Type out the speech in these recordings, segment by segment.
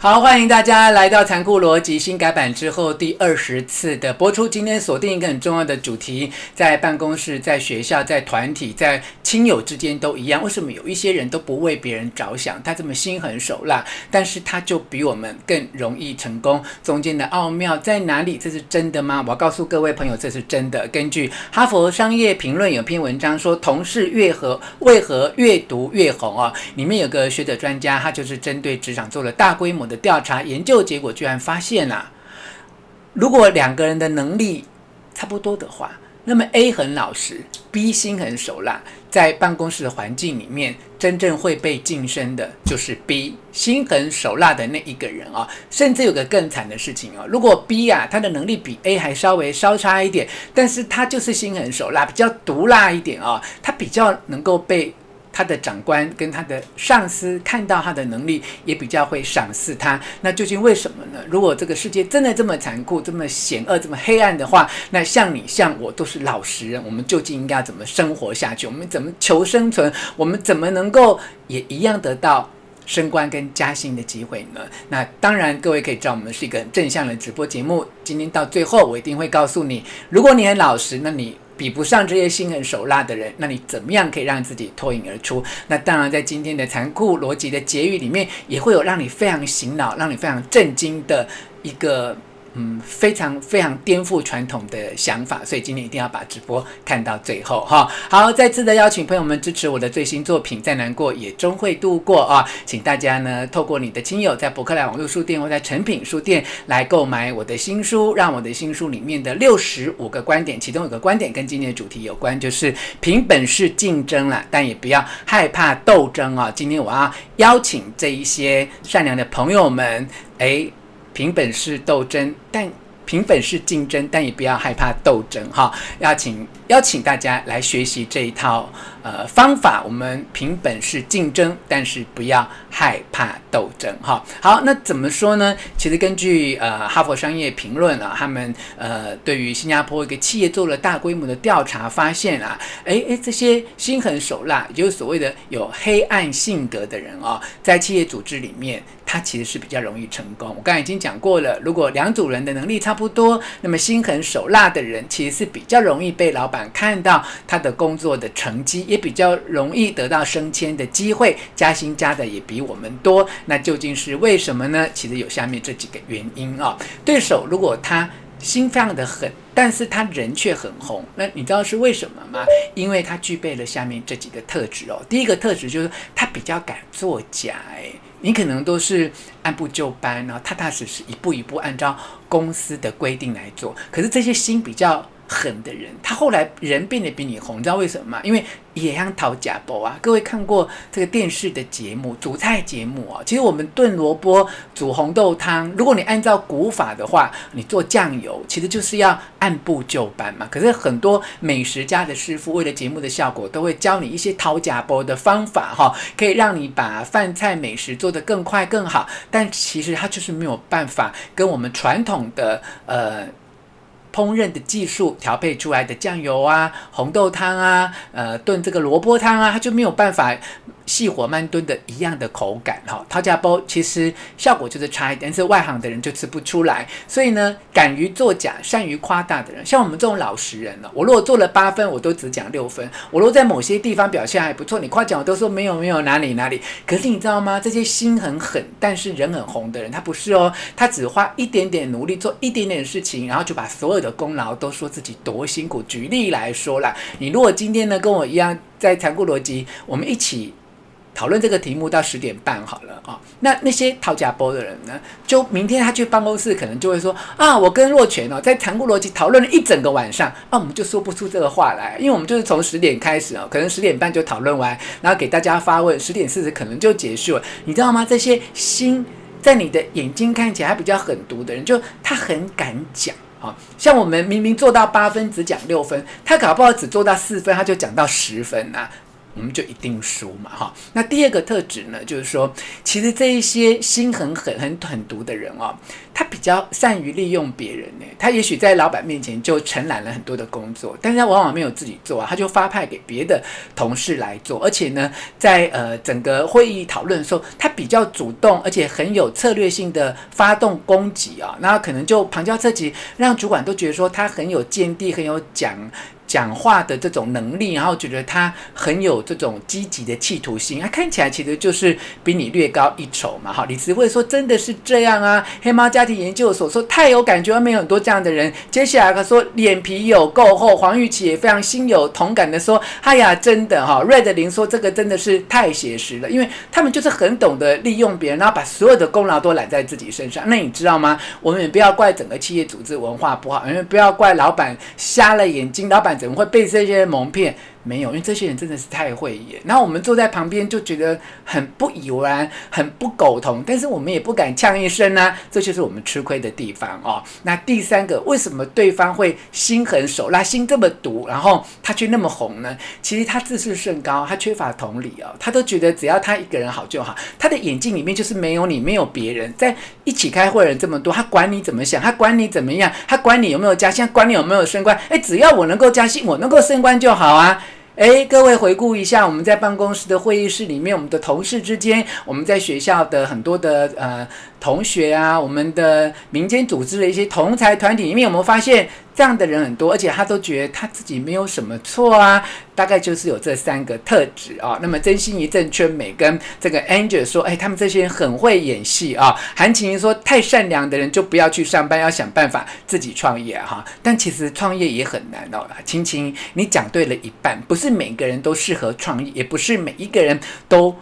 好，欢迎大家来到《残酷逻辑》新改版之后第二十次的播出。今天锁定一个很重要的主题，在办公室、在学校、在团体、在亲友之间都一样。为什么有一些人都不为别人着想？他这么心狠手辣，但是他就比我们更容易成功。中间的奥妙在哪里？这是真的吗？我要告诉各位朋友，这是真的。根据《哈佛商业评论》有篇文章说，同事越和为何越读越红啊？里面有个学者专家，他就是针对职场做了大规模的调查研究，结果居然发现啊，如果两个人的能力差不多的话，那么 A 很老实，B 心狠手辣，在办公室的环境里面，真正会被晋升的就是 B 心狠手辣的那一个人啊。甚至有个更惨的事情哦，如果 B 啊，他的能力比 A 还稍微稍差一点，但是他就是心狠手辣，比较毒辣一点啊，他比较能够被。他的长官跟他的上司看到他的能力，也比较会赏识他。那究竟为什么呢？如果这个世界真的这么残酷、这么险恶、这么黑暗的话，那像你、像我都是老实人，我们究竟应该怎么生活下去？我们怎么求生存？我们怎么能够也一样得到升官跟加薪的机会呢？那当然，各位可以知道，我们是一个正向的直播节目。今天到最后，我一定会告诉你，如果你很老实，那你。比不上这些心狠手辣的人，那你怎么样可以让自己脱颖而出？那当然，在今天的残酷逻辑的结语里面，也会有让你非常醒脑、让你非常震惊的一个。嗯，非常非常颠覆传统的想法，所以今天一定要把直播看到最后哈。好，再次的邀请朋友们支持我的最新作品《再难过也终会度过》啊，请大家呢透过你的亲友在博客来网络书店或在诚品书店来购买我的新书，让我的新书里面的六十五个观点，其中有个观点跟今天的主题有关，就是凭本事竞争了，但也不要害怕斗争啊。今天我要邀请这一些善良的朋友们，诶。凭本事斗争，但凭本事竞争，但也不要害怕斗争哈。邀请邀请大家来学习这一套呃方法。我们凭本事竞争，但是不要害怕斗争哈。好，那怎么说呢？其实根据呃哈佛商业评论啊，他们呃对于新加坡一个企业做了大规模的调查，发现啊，诶诶，这些心狠手辣，也就是所谓的有黑暗性格的人啊，在企业组织里面。他其实是比较容易成功。我刚才已经讲过了，如果两组人的能力差不多，那么心狠手辣的人其实是比较容易被老板看到他的工作的成绩，比较容易得到升迁的机会，加薪加的也比我们多。那究竟是为什么呢？其实有下面这几个原因啊。对手如果他心非常的狠，但是他人却很红，那你知道是为什么吗？因为他具备了下面这几个特质哦。第一个特质就是他比较敢作假，哎。你可能都是按部就班，然后踏踏实实一步一步按照公司的规定来做。可是这些心比较狠的人，他后来人变得比你红，你知道为什么吗？因为也像讨假包啊！各位看过这个电视的节目，煮菜节目啊，其实我们炖萝卜、煮红豆汤，如果你按照古法的话，你做酱油，其实就是要按部就班嘛。可是很多美食家的师傅为了节目的效果，都会教你一些讨假包的方法哈，可以让你把饭菜美食做得更快更好。但其实他就是没有办法跟我们传统的呃。烹饪的技术调配出来的酱油啊、红豆汤啊、呃炖这个萝卜汤啊，它就没有办法。细火慢炖的一样的口感哈，讨价包其实效果就是差一点，但是外行的人就吃不出来。所以呢，敢于作假、善于夸大的人，像我们这种老实人呢，我如果做了八分，我都只讲六分；我如果在某些地方表现还不错，你夸奖我都说没有没有哪里哪里。可是你知道吗？这些心很狠，但是人很红的人，他不是哦，他只花一点点努力做一点点事情，然后就把所有的功劳都说自己多辛苦。举例来说啦，你如果今天呢跟我一样在残酷逻辑，我们一起。讨论这个题目到十点半好了啊，那那些讨价包的人呢，就明天他去办公室可能就会说啊，我跟若权哦在残酷逻辑讨论了一整个晚上，啊，我们就说不出这个话来，因为我们就是从十点开始哦，可能十点半就讨论完，然后给大家发问，十点四十可能就结束了，你知道吗？这些心在你的眼睛看起来比较狠毒的人，就他很敢讲啊，像我们明明做到八分只讲六分，他搞不好只做到四分，他就讲到十分啊。我们就一定输嘛，哈。那第二个特质呢，就是说，其实这一些心很狠、很狠毒的人哦，他比较善于利用别人呢。他也许在老板面前就承揽了很多的工作，但是他往往没有自己做啊，他就发派给别的同事来做。而且呢，在呃整个会议讨论的时候，他比较主动，而且很有策略性的发动攻击啊，那可能就旁敲侧击，让主管都觉得说他很有见地，很有讲。讲话的这种能力，然后觉得他很有这种积极的企图心，他看起来其实就是比你略高一筹嘛。哈，李慈慧说真的是这样啊。黑猫家庭研究所说太有感觉，外面有很多这样的人。接下来他说脸皮有够厚，黄玉琪也非常心有同感的说，哎呀，真的哈。瑞德林说这个真的是太写实了，因为他们就是很懂得利用别人，然后把所有的功劳都揽在自己身上。那你知道吗？我们也不要怪整个企业组织文化不好，因为不要怪老板瞎了眼睛，老板。怎么会被这些蒙骗？没有，因为这些人真的是太会演。然后我们坐在旁边就觉得很不以为然，很不苟同，但是我们也不敢呛一声呢、啊。这就是我们吃亏的地方哦。那第三个，为什么对方会心狠手辣、心这么毒，然后他却那么红呢？其实他自视甚高，他缺乏同理哦。他都觉得只要他一个人好就好。他的眼睛里面就是没有你，没有别人。在一起开会的人这么多，他管你怎么想，他管你怎么样，他管你有没有加薪，管你有没有升官。诶，只要我能够加薪，我能够升官就好啊。哎，各位回顾一下，我们在办公室的会议室里面，我们的同事之间，我们在学校的很多的呃同学啊，我们的民间组织的一些同才团体里面，我们发现？这样的人很多，而且他都觉得他自己没有什么错啊，大概就是有这三个特质啊。那么真心一阵春美跟这个 Angel 说，哎，他们这些人很会演戏啊。韩晴说，太善良的人就不要去上班，要想办法自己创业哈、啊。但其实创业也很难哦。晴晴，你讲对了一半，不是每个人都适合创业，也不是每一个人都。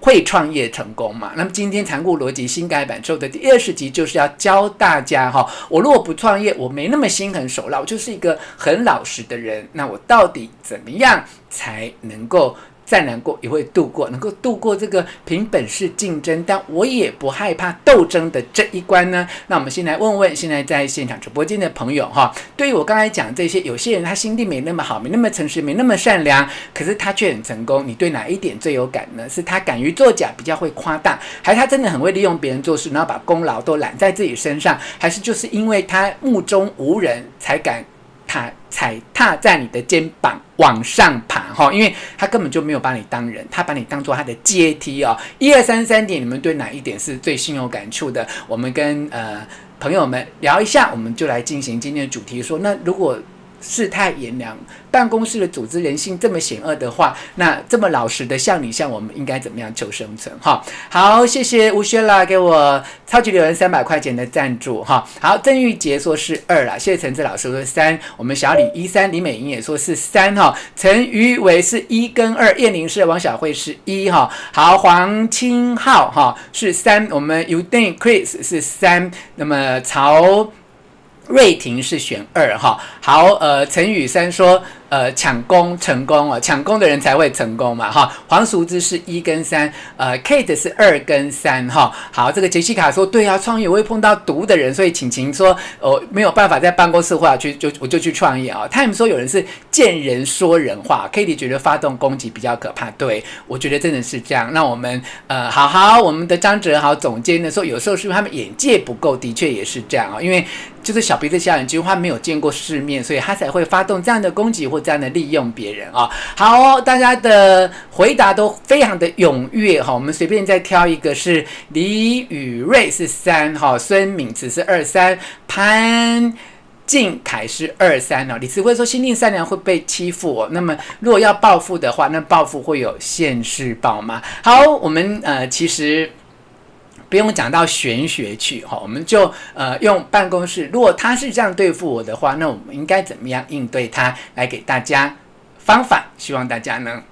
会创业成功嘛？那么今天残酷逻辑新改版之后的第二十集就是要教大家哈，我如果不创业，我没那么心狠手辣，我就是一个很老实的人，那我到底怎么样才能够？再难过也会度过，能够度过这个凭本事竞争，但我也不害怕斗争的这一关呢？那我们先来问问现在在现场直播间的朋友哈，对于我刚才讲这些，有些人他心地没那么好，没那么诚实，没那么善良，可是他却很成功，你对哪一点最有感呢？是他敢于作假，比较会夸大，还是他真的很会利用别人做事，然后把功劳都揽在自己身上，还是就是因为他目中无人才敢？踏踩踏在你的肩膀往上爬哈，因为他根本就没有把你当人，他把你当做他的阶梯哦。一二三三点，你们对哪一点是最心有感触的？我们跟呃朋友们聊一下，我们就来进行今天的主题，说那如果。世态炎凉，办公室的组织人性这么险恶的话，那这么老实的像你像我们，应该怎么样求生存？哈，好，谢谢吴轩啦，给我超级留言三百块钱的赞助哈。好，郑玉杰说是二啦，谢谢陈志老师说三，我们小李一三，李美英也说是三哈，陈于伟是一跟二，叶玲是王小慧是一哈，好，黄清浩哈是三，我们 Udin Chris 是三，那么曹。瑞婷是选二哈，好，呃，陈宇三说。呃，抢攻成功哦，抢攻的人才会成功嘛，哈。黄淑芝是一跟三，呃，Kate 是二跟三，哈。好，这个杰西卡说，对啊，创业我会碰到毒的人，所以晴晴说，哦、没有办法在办公室或者去就我就去创业啊。他们说有人是见人说人话，Katie 觉得发动攻击比较可怕，对，我觉得真的是这样。那我们呃，好好，我们的张哲豪总监呢说，有时候是不是他们眼界不够，的确也是这样啊，因为就是小鼻子小眼睛，他没有见过世面，所以他才会发动这样的攻击或。这样的利用别人啊，好，大家的回答都非常的踊跃哈。我们随便再挑一个，是李宇瑞是三哈，孙敏慈是二三，潘静凯是二三哦。李慈慧说心地善良会被欺负哦，那么如果要报复的话，那报复会有现世报吗？好，我们呃其实。不用讲到玄学去哈，我们就呃用办公室，如果他是这样对付我的话，那我们应该怎么样应对他？来给大家方法，希望大家呢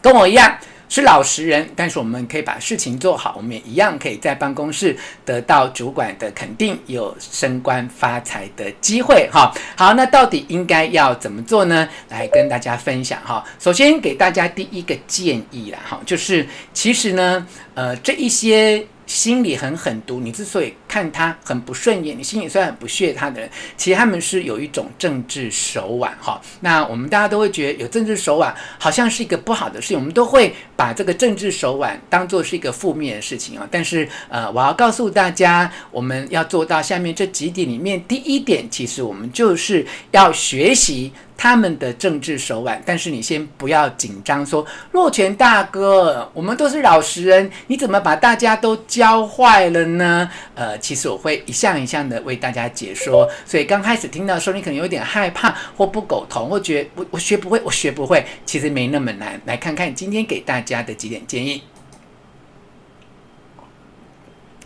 跟我一样是老实人，但是我们可以把事情做好，我们也一样可以在办公室得到主管的肯定，有升官发财的机会哈。好，那到底应该要怎么做呢？来跟大家分享哈。首先给大家第一个建议啦哈，就是其实呢，呃这一些。心里很狠毒，你之所以看他很不顺眼，你心里虽然很不屑他的人，其实他们是有一种政治手腕哈。那我们大家都会觉得有政治手腕好像是一个不好的事情，我们都会把这个政治手腕当做是一个负面的事情啊。但是呃，我要告诉大家，我们要做到下面这几点里面，第一点，其实我们就是要学习。他们的政治手腕，但是你先不要紧张，说若权大哥，我们都是老实人，你怎么把大家都教坏了呢？呃，其实我会一项一项的为大家解说，所以刚开始听到的时候，你可能有点害怕或不苟同，或觉我我学不会，我学不会，其实没那么难。来看看今天给大家的几点建议。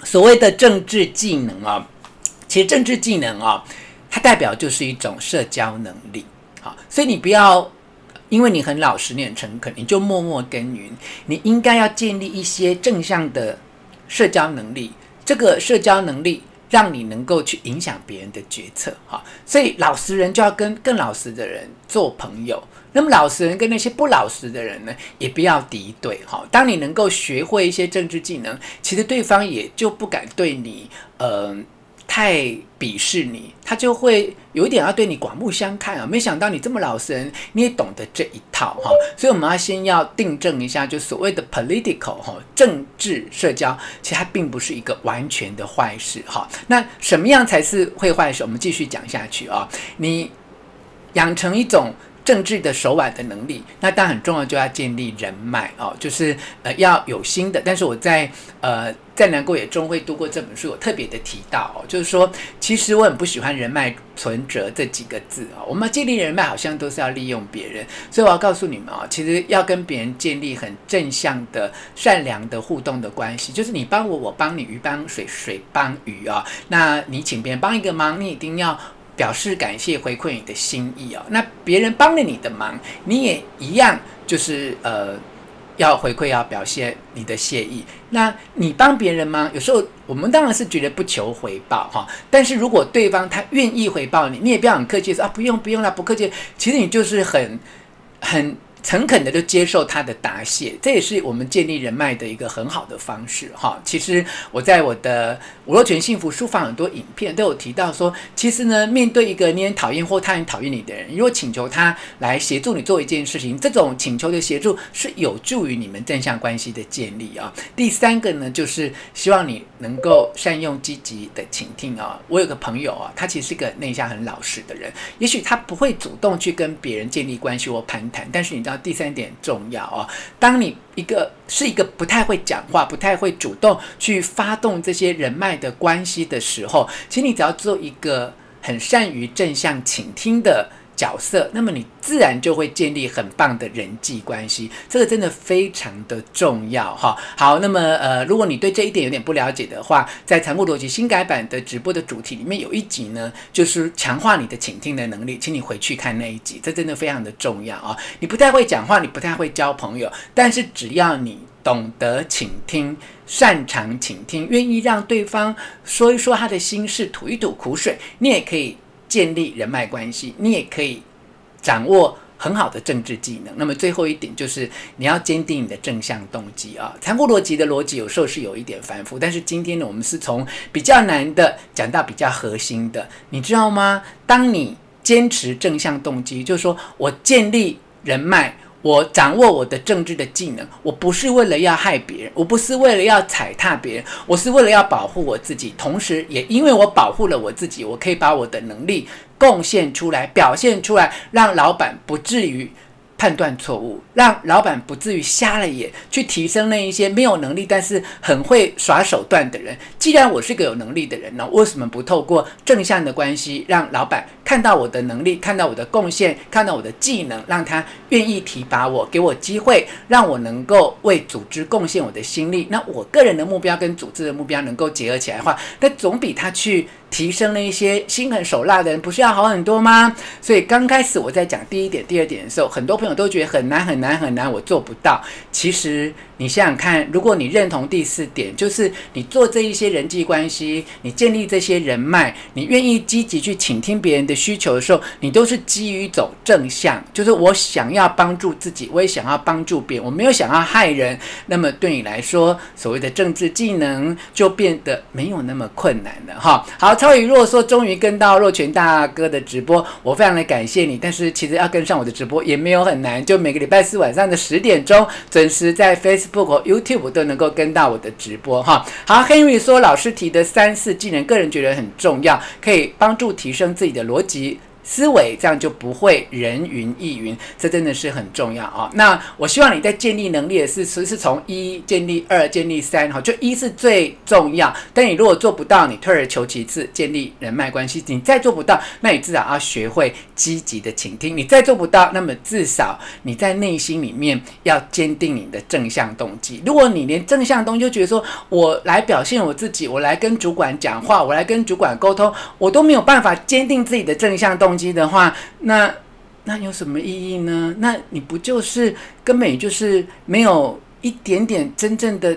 所谓的政治技能啊，其实政治技能啊，它代表就是一种社交能力。好，所以你不要，因为你很老实，你很诚恳，你就默默耕耘。你应该要建立一些正向的社交能力，这个社交能力让你能够去影响别人的决策。哈，所以老实人就要跟更老实的人做朋友。那么老实人跟那些不老实的人呢，也不要敌对。哈，当你能够学会一些政治技能，其实对方也就不敢对你，嗯。太鄙视你，他就会有一点要对你刮目相看啊！没想到你这么老实人，你也懂得这一套哈。所以我们要先要订正一下，就所谓的 political 哈，政治社交，其实它并不是一个完全的坏事哈。那什么样才是会坏事？我们继续讲下去啊。你养成一种。政治的手腕的能力，那当然很重要，就要建立人脉哦，就是呃要有心的。但是我在呃在难过也终会度过这本书，我特别的提到哦，就是说其实我很不喜欢人脉存折这几个字、哦。我们建立人脉好像都是要利用别人，所以我要告诉你们、哦，其实要跟别人建立很正向的、善良的互动的关系，就是你帮我，我帮你，鱼帮水，水帮鱼啊、哦。那你请别人帮一个忙，你一定要。表示感谢，回馈你的心意哦。那别人帮了你的忙，你也一样，就是呃，要回馈，要表现你的谢意。那你帮别人忙，有时候我们当然是觉得不求回报哈。但是如果对方他愿意回报你，你也不要很客气说啊，不用不用啦，不客气。其实你就是很很。诚恳的就接受他的答谢，这也是我们建立人脉的一个很好的方式哈。其实我在我的吴若全幸福书房很多影片都有提到说，其实呢，面对一个你很讨厌或他很讨厌你的人，如果请求他来协助你做一件事情，这种请求的协助是有助于你们正向关系的建立啊。第三个呢，就是希望你能够善用积极的倾听啊。我有个朋友啊，他其实是个内向很老实的人，也许他不会主动去跟别人建立关系或攀谈，但是你知道。第三点重要哦，当你一个是一个不太会讲话、不太会主动去发动这些人脉的关系的时候，请你只要做一个很善于正向倾听的。角色，那么你自然就会建立很棒的人际关系，这个真的非常的重要哈。好，那么呃，如果你对这一点有点不了解的话，在财务逻辑新改版的直播的主题里面有一集呢，就是强化你的倾听的能力，请你回去看那一集，这真的非常的重要啊。你不太会讲话，你不太会交朋友，但是只要你懂得倾听，擅长倾听，愿意让对方说一说他的心事，吐一吐苦水，你也可以。建立人脉关系，你也可以掌握很好的政治技能。那么最后一点就是你要坚定你的正向动机啊。残酷逻辑的逻辑有时候是有一点繁复，但是今天呢，我们是从比较难的讲到比较核心的，你知道吗？当你坚持正向动机，就是说我建立人脉。我掌握我的政治的技能，我不是为了要害别人，我不是为了要踩踏别人，我是为了要保护我自己。同时，也因为我保护了我自己，我可以把我的能力贡献出来，表现出来，让老板不至于。判断错误，让老板不至于瞎了眼，去提升那一些没有能力但是很会耍手段的人。既然我是个有能力的人呢，为什么不透过正向的关系，让老板看到我的能力，看到我的贡献，看到我的技能，让他愿意提拔我，给我机会，让我能够为组织贡献我的心力。那我个人的目标跟组织的目标能够结合起来的话，那总比他去。提升了一些心狠手辣的人，不是要好很多吗？所以刚开始我在讲第一点、第二点的时候，很多朋友都觉得很难、很难、很难，我做不到。其实你想想看，如果你认同第四点，就是你做这一些人际关系，你建立这些人脉，你愿意积极去倾听别人的需求的时候，你都是基于一种正向，就是我想要帮助自己，我也想要帮助别人，我没有想要害人。那么对你来说，所谓的政治技能就变得没有那么困难了哈。好，超宇若说终于跟到若权大哥的直播，我非常的感谢你。但是其实要跟上我的直播也没有很难，就每个礼拜四晚上的十点钟准时在 Face。Facebook 和 YouTube 都能够跟到我的直播哈。好，Henry 说老师提的三四技能，个人觉得很重要，可以帮助提升自己的逻辑。思维这样就不会人云亦云，这真的是很重要啊、哦。那我希望你在建立能力的是，是是从一建立二建立三哈，就一是最重要。但你如果做不到，你退而求其次，建立人脉关系，你再做不到，那你至少要学会积极的倾听。你再做不到，那么至少你在内心里面要坚定你的正向动机。如果你连正向动机就觉得说我来表现我自己，我来跟主管讲话，我来跟主管沟通，我都没有办法坚定自己的正向动机。的话，那那有什么意义呢？那你不就是根本就是没有一点点真正的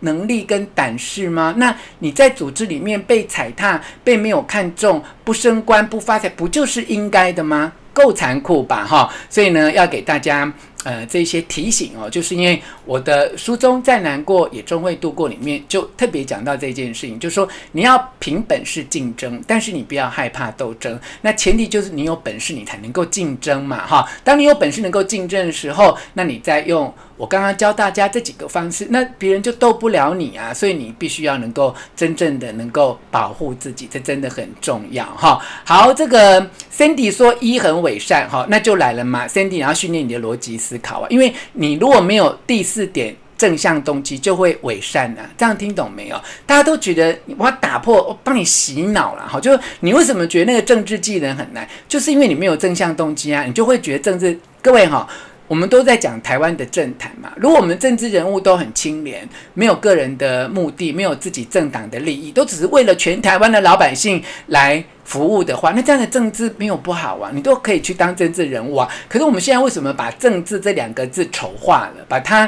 能力跟胆识吗？那你在组织里面被踩踏、被没有看中、不升官、不发财，不就是应该的吗？够残酷吧，哈！所以呢，要给大家。呃，这些提醒哦，就是因为我的书中再难过也终会度过里面就特别讲到这件事情，就是说你要凭本事竞争，但是你不要害怕斗争。那前提就是你有本事，你才能够竞争嘛，哈。当你有本事能够竞争的时候，那你再用我刚刚教大家这几个方式，那别人就斗不了你啊。所以你必须要能够真正的能够保护自己，这真的很重要哈。好，这个 Cindy 说一很稳伪善哈，那就来了嘛，Cindy 你要训练你的逻辑思考啊，因为你如果没有第四点正向动机，就会伪善啊。这样听懂没有？大家都觉得我要打破，我帮你洗脑了哈。就你为什么觉得那个政治技能很难？就是因为你没有正向动机啊，你就会觉得政治。各位哈，我们都在讲台湾的政坛嘛。如果我们政治人物都很清廉，没有个人的目的，没有自己政党的利益，都只是为了全台湾的老百姓来。服务的话，那这样的政治没有不好啊，你都可以去当政治人物啊。可是我们现在为什么把政治这两个字丑化了，把它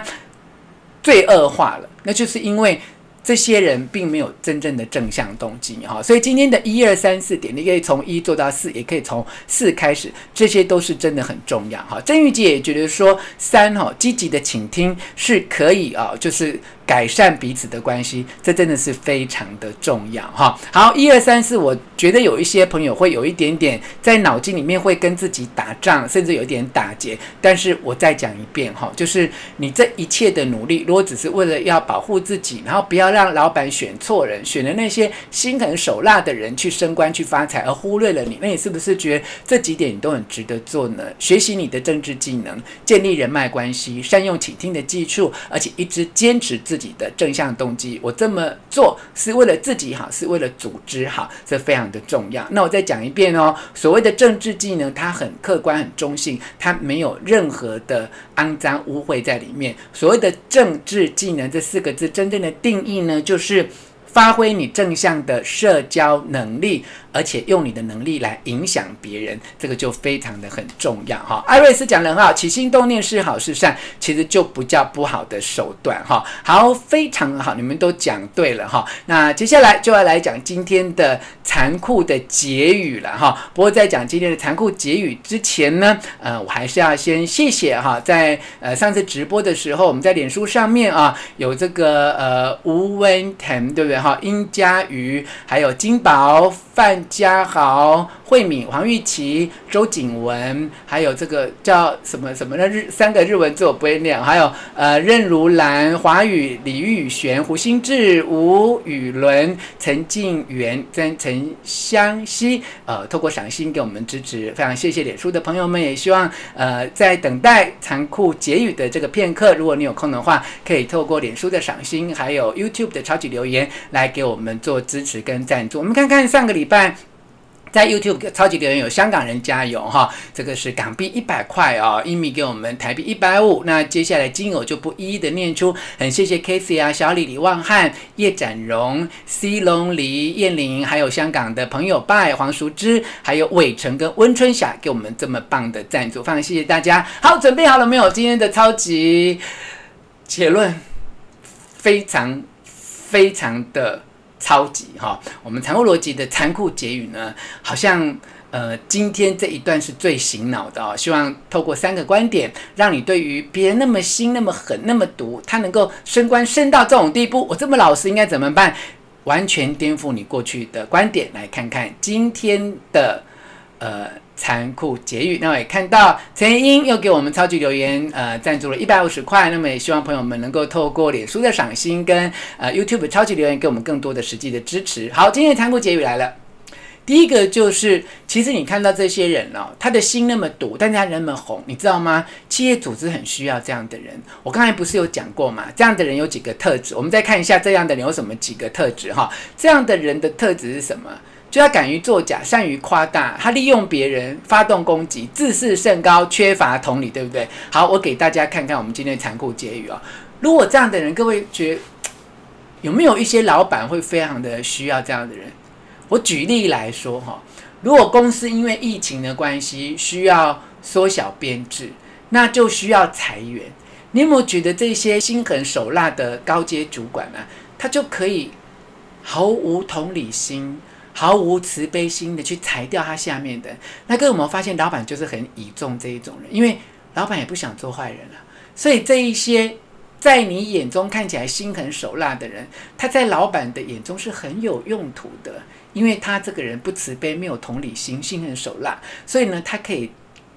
罪恶化了？那就是因为。这些人并没有真正的正向动机，哈，所以今天的一二三四点，你可以从一做到四，也可以从四开始，这些都是真的很重要，哈。郑玉姐也觉得说三，哈，积极的倾听是可以啊，就是改善彼此的关系，这真的是非常的重要，哈。好，一二三四，我觉得有一些朋友会有一点点在脑筋里面会跟自己打仗，甚至有一点打结，但是我再讲一遍，哈，就是你这一切的努力，如果只是为了要保护自己，然后不要。让老板选错人，选了那些心狠手辣的人去升官去发财，而忽略了你。那你是不是觉得这几点你都很值得做呢？学习你的政治技能，建立人脉关系，善用倾听的技术，而且一直坚持自己的正向动机。我这么做是为了自己好，是为了组织好，这非常的重要。那我再讲一遍哦，所谓的政治技能，它很客观、很中性，它没有任何的肮脏污秽在里面。所谓的政治技能这四个字真正的定义。呢，就是发挥你正向的社交能力。而且用你的能力来影响别人，这个就非常的很重要哈。艾瑞斯讲的很好，起心动念是好是善，其实就不叫不好的手段哈。好，非常好，你们都讲对了哈。那接下来就要来讲今天的残酷的结语了哈。不过在讲今天的残酷结语之前呢，呃，我还是要先谢谢哈，在呃上次直播的时候，我们在脸书上面啊有这个呃吴文腾对不对哈？殷佳瑜还有金宝范。嘉豪、慧敏、黄玉琪、周景文，还有这个叫什么什么的日三个日文字我不会念，还有呃任如兰、华宇、李玉璇、胡新志、吴宇伦、陈静元、跟陈湘西，呃，透过赏心给我们支持，非常谢谢脸书的朋友们，也希望呃在等待残酷结语的这个片刻，如果你有空的话，可以透过脸书的赏心，还有 YouTube 的超级留言来给我们做支持跟赞助。我们看看上个礼拜。在 YouTube 超级留言有香港人加油哈，这个是港币一百块哦，一米给我们台币一百五。那接下来金额就不一一的念出，很谢谢 Casey 啊、小李、李旺汉、叶展荣、C 龙、黎燕玲，还有香港的朋友拜黄淑芝，还有伟成跟温春霞给我们这么棒的赞助，非常谢谢大家。好，准备好了没有？今天的超级。结论非常非常的超级哈。我们残酷逻辑的残酷结语呢，好像。呃，今天这一段是最醒脑的哦。希望透过三个观点，让你对于别人那么心、那么狠、那么毒，他能够升官升到这种地步，我这么老实应该怎么办？完全颠覆你过去的观点，来看看今天的呃残酷结语。那我也看到陈英又给我们超级留言，呃，赞助了一百五十块。那么也希望朋友们能够透过脸书的赏心跟呃 YouTube 超级留言，给我们更多的实际的支持。好，今天的残酷结语来了。第一个就是，其实你看到这些人哦，他的心那么毒，但是他人那么红，你知道吗？企业组织很需要这样的人。我刚才不是有讲过吗？这样的人有几个特质？我们再看一下这样的人有什么几个特质哈？这样的人的特质是什么？就要敢于作假，善于夸大，他利用别人发动攻击，自视甚高，缺乏同理，对不对？好，我给大家看看我们今天的残酷结语哦。如果这样的人，各位觉得有没有一些老板会非常的需要这样的人？我举例来说哈，如果公司因为疫情的关系需要缩小编制，那就需要裁员。你有没有觉得这些心狠手辣的高阶主管啊，他就可以毫无同理心、毫无慈悲心的去裁掉他下面的？那各位有没有发现，老板就是很倚重这一种人，因为老板也不想做坏人了，所以这一些。在你眼中看起来心狠手辣的人，他在老板的眼中是很有用途的，因为他这个人不慈悲，没有同理心，心狠手辣，所以呢，他可以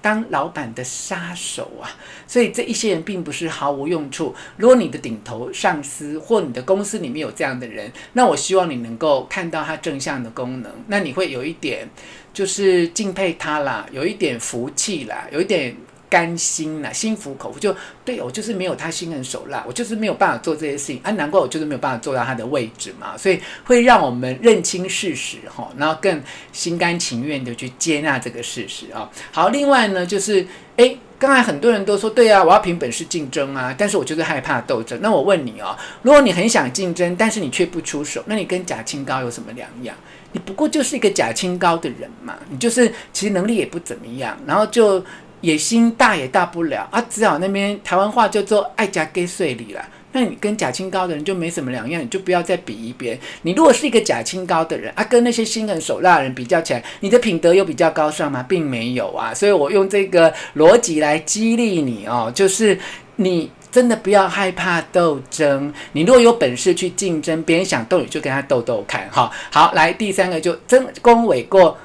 当老板的杀手啊。所以这一些人并不是毫无用处。如果你的顶头上司或你的公司里面有这样的人，那我希望你能够看到他正向的功能，那你会有一点就是敬佩他啦，有一点福气啦，有一点。甘心呐、心服口服，就对我就是没有他心狠手辣，我就是没有办法做这些事情啊，难怪我就是没有办法做到他的位置嘛，所以会让我们认清事实哈，然后更心甘情愿的去接纳这个事实啊。好，另外呢，就是诶，刚才很多人都说对啊，我要凭本事竞争啊，但是我就是害怕斗争。那我问你哦，如果你很想竞争，但是你却不出手，那你跟假清高有什么两样？你不过就是一个假清高的人嘛，你就是其实能力也不怎么样，然后就。野心大也大不了啊，只好那边台湾话叫做爱夹给碎里了。那你跟假清高的人就没什么两样，你就不要再比一边。你如果是一个假清高的人啊，跟那些心狠手辣的人比较起来，你的品德又比较高尚吗？并没有啊。所以我用这个逻辑来激励你哦，就是你真的不要害怕斗争。你如果有本事去竞争，别人想斗你就跟他斗斗看哈。好，来第三个就争功诿过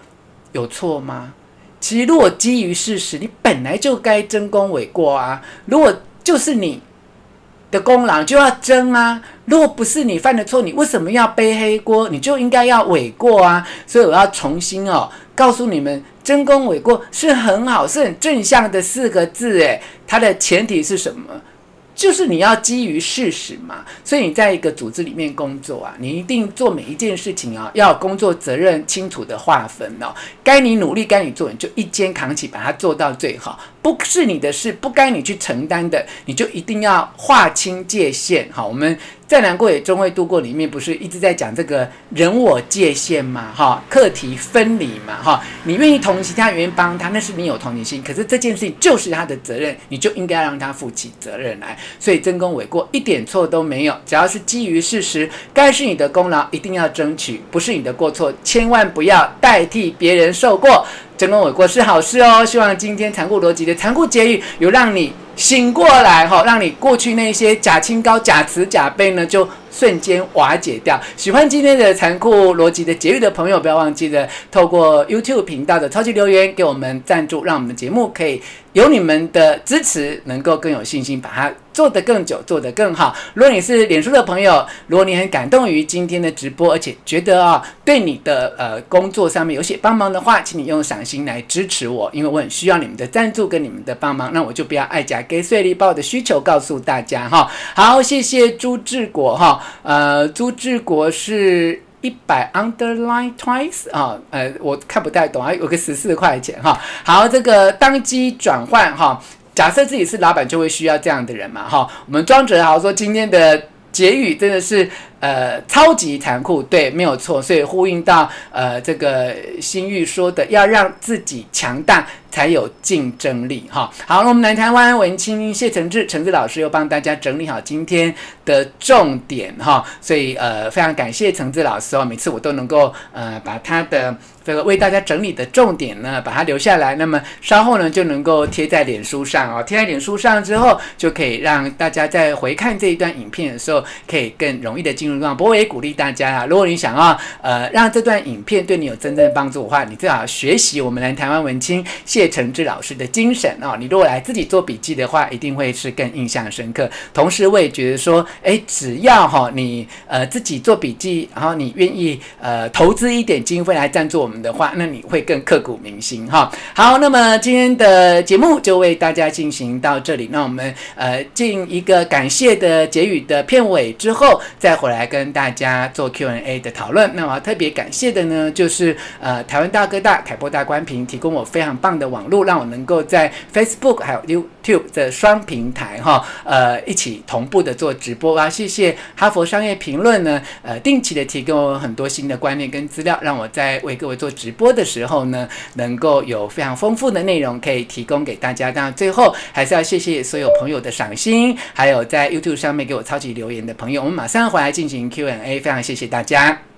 有错吗？其实，如果基于事实，你本来就该争功诿过啊。如果就是你的功劳，就要争啊。如果不是你犯的错，你为什么要背黑锅？你就应该要诿过啊。所以我要重新哦，告诉你们，争功诿过是很好，是很正向的四个字。诶，它的前提是什么？就是你要基于事实嘛，所以你在一个组织里面工作啊，你一定做每一件事情啊，要有工作责任清楚的划分哦。该你努力，该你做，你就一肩扛起，把它做到最好。不是你的事，不该你去承担的，你就一定要划清界限。好，我们。再难过也终会度过。里面不是一直在讲这个人我界限嘛？哈，课题分离嘛？哈，你愿意同情他，愿意帮他，那是你有同情心。可是这件事情就是他的责任，你就应该让他负起责任来。所以争功诿过一点错都没有，只要是基于事实，该是你的功劳一定要争取，不是你的过错，千万不要代替别人受过。成功我过是好事哦。希望今天残酷逻辑的残酷结语有让你。醒过来哈，让你过去那些假清高、假慈、假悲呢，就瞬间瓦解掉。喜欢今天的残酷逻辑的结语的朋友，不要忘记了透过 YouTube 频道的超级留言给我们赞助，让我们的节目可以有你们的支持，能够更有信心把它做得更久，做得更好。如果你是脸书的朋友，如果你很感动于今天的直播，而且觉得啊，对你的呃工作上面有些帮忙的话，请你用赏心来支持我，因为我很需要你们的赞助跟你们的帮忙。那我就不要爱夹给碎利，把我的需求告诉大家哈。好，谢谢朱志国哈，呃，朱志国是一百 underline twice 啊，呃，我看不太懂啊，有个十四块钱哈。好，这个当机转换哈。假设自己是老板，就会需要这样的人嘛，哈。我们庄哲豪说今天的结语真的是呃，超级残酷，对，没有错，所以呼应到呃这个新玉说的，要让自己强大。才有竞争力哈。好，那我们南台湾文青谢承志承志老师又帮大家整理好今天的重点哈，所以呃非常感谢承志老师哦，每次我都能够呃把他的这个为大家整理的重点呢把它留下来，那么稍后呢就能够贴在脸书上哦，贴在脸书上之后就可以让大家在回看这一段影片的时候可以更容易的进入状况。不过也鼓励大家啊，如果你想要呃让这段影片对你有真正的帮助的话，你最好学习我们来台湾文青谢承志老师的精神哦，你如果来自己做笔记的话，一定会是更印象深刻。同时，我也觉得说，哎，只要哈你呃自己做笔记，然后你愿意呃投资一点经费来赞助我们的话，那你会更刻骨铭心哈。好，那么今天的节目就为大家进行到这里，那我们呃进一个感谢的结语的片尾之后，再回来来跟大家做 Q&A 的讨论。那我要特别感谢的呢，就是呃台湾大哥大凯波大观屏提供我非常棒的网络。让我能够在 Facebook 还有 YouTube 的双平台哈，呃，一起同步的做直播啊！谢谢哈佛商业评论呢，呃，定期的提供很多新的观念跟资料，让我在为各位做直播的时候呢，能够有非常丰富的内容可以提供给大家。当然，最后还是要谢谢所有朋友的赏心，还有在 YouTube 上面给我超级留言的朋友。我们马上回来进进行 Q&A，非常谢谢大家。